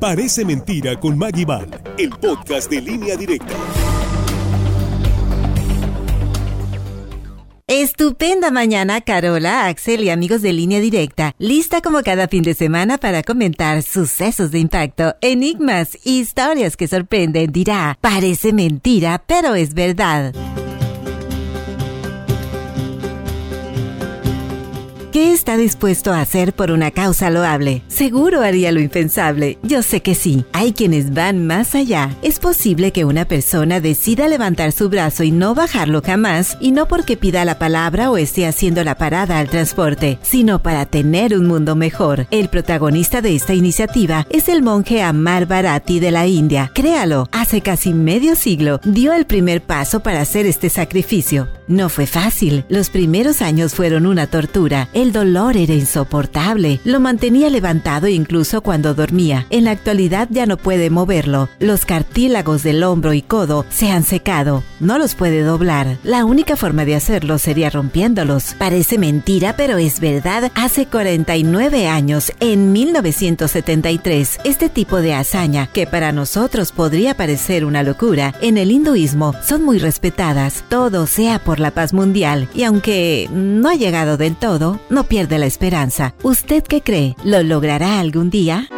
Parece mentira con Maggie Val, el podcast de línea directa. Estupenda mañana, Carola, Axel y amigos de línea directa. Lista como cada fin de semana para comentar sucesos de impacto, enigmas, historias que sorprenden. Dirá, parece mentira, pero es verdad. ¿Qué está dispuesto a hacer por una causa loable? Seguro haría lo impensable. Yo sé que sí. Hay quienes van más allá. Es posible que una persona decida levantar su brazo y no bajarlo jamás, y no porque pida la palabra o esté haciendo la parada al transporte, sino para tener un mundo mejor. El protagonista de esta iniciativa es el monje Amar Bharati de la India. Créalo, hace casi medio siglo dio el primer paso para hacer este sacrificio. No fue fácil. Los primeros años fueron una tortura. El dolor era insoportable. Lo mantenía levantado incluso cuando dormía. En la actualidad ya no puede moverlo. Los cartílagos del hombro y codo se han secado. No los puede doblar. La única forma de hacerlo sería rompiéndolos. Parece mentira, pero es verdad. Hace 49 años, en 1973, este tipo de hazaña, que para nosotros podría parecer una locura, en el hinduismo son muy respetadas. Todo sea por la paz mundial y aunque no ha llegado del todo, no pierde la esperanza. ¿Usted qué cree? ¿Lo logrará algún día?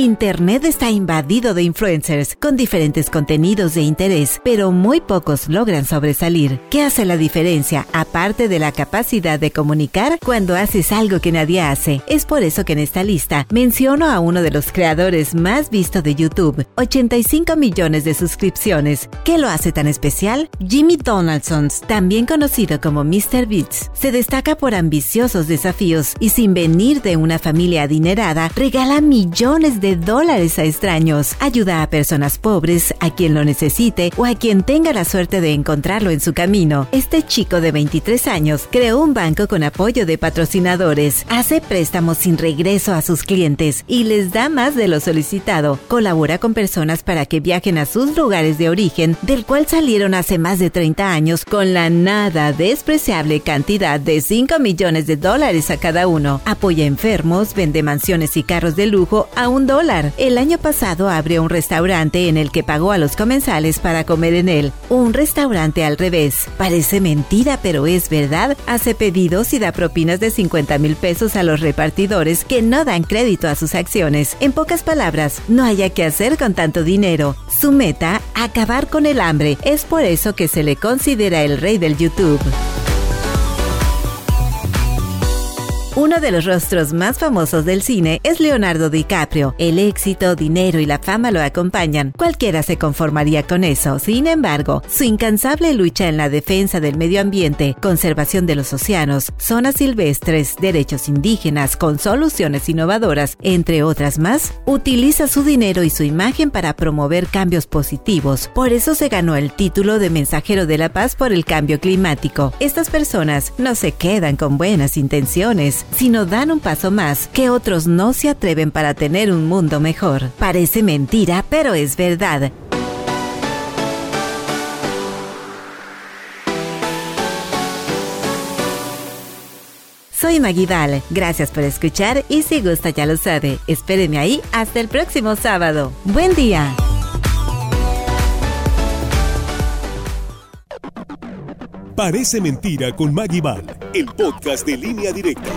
Internet está invadido de influencers con diferentes contenidos de interés, pero muy pocos logran sobresalir. ¿Qué hace la diferencia aparte de la capacidad de comunicar cuando haces algo que nadie hace? Es por eso que en esta lista menciono a uno de los creadores más vistos de YouTube, 85 millones de suscripciones. ¿Qué lo hace tan especial? Jimmy Donaldson, también conocido como Mr. Beats, se destaca por ambiciosos desafíos y sin venir de una familia adinerada, regala millones de dólares a extraños. Ayuda a personas pobres, a quien lo necesite o a quien tenga la suerte de encontrarlo en su camino. Este chico de 23 años creó un banco con apoyo de patrocinadores, hace préstamos sin regreso a sus clientes y les da más de lo solicitado. Colabora con personas para que viajen a sus lugares de origen, del cual salieron hace más de 30 años con la nada despreciable cantidad de 5 millones de dólares a cada uno. Apoya enfermos, vende mansiones y carros de lujo a un El año pasado abrió un restaurante en el que pagó a los comensales para comer en él. Un restaurante al revés. Parece mentira, pero es verdad. Hace pedidos y da propinas de 50 mil pesos a los repartidores que no dan crédito a sus acciones. En pocas palabras, no haya que hacer con tanto dinero. Su meta, acabar con el hambre. Es por eso que se le considera el rey del YouTube. Uno de los rostros más famosos del cine es Leonardo DiCaprio. El éxito, dinero y la fama lo acompañan. Cualquiera se conformaría con eso. Sin embargo, su incansable lucha en la defensa del medio ambiente, conservación de los océanos, zonas silvestres, derechos indígenas, con soluciones innovadoras, entre otras más, utiliza su dinero y su imagen para promover cambios positivos. Por eso se ganó el título de mensajero de la paz por el cambio climático. Estas personas no se quedan con buenas intenciones sino dan un paso más que otros no se atreven para tener un mundo mejor. Parece mentira, pero es verdad. Soy Maguidal, gracias por escuchar y si gusta ya lo sabe, espéreme ahí hasta el próximo sábado. Buen día. Parece mentira con Maggie Val, el podcast de línea directa.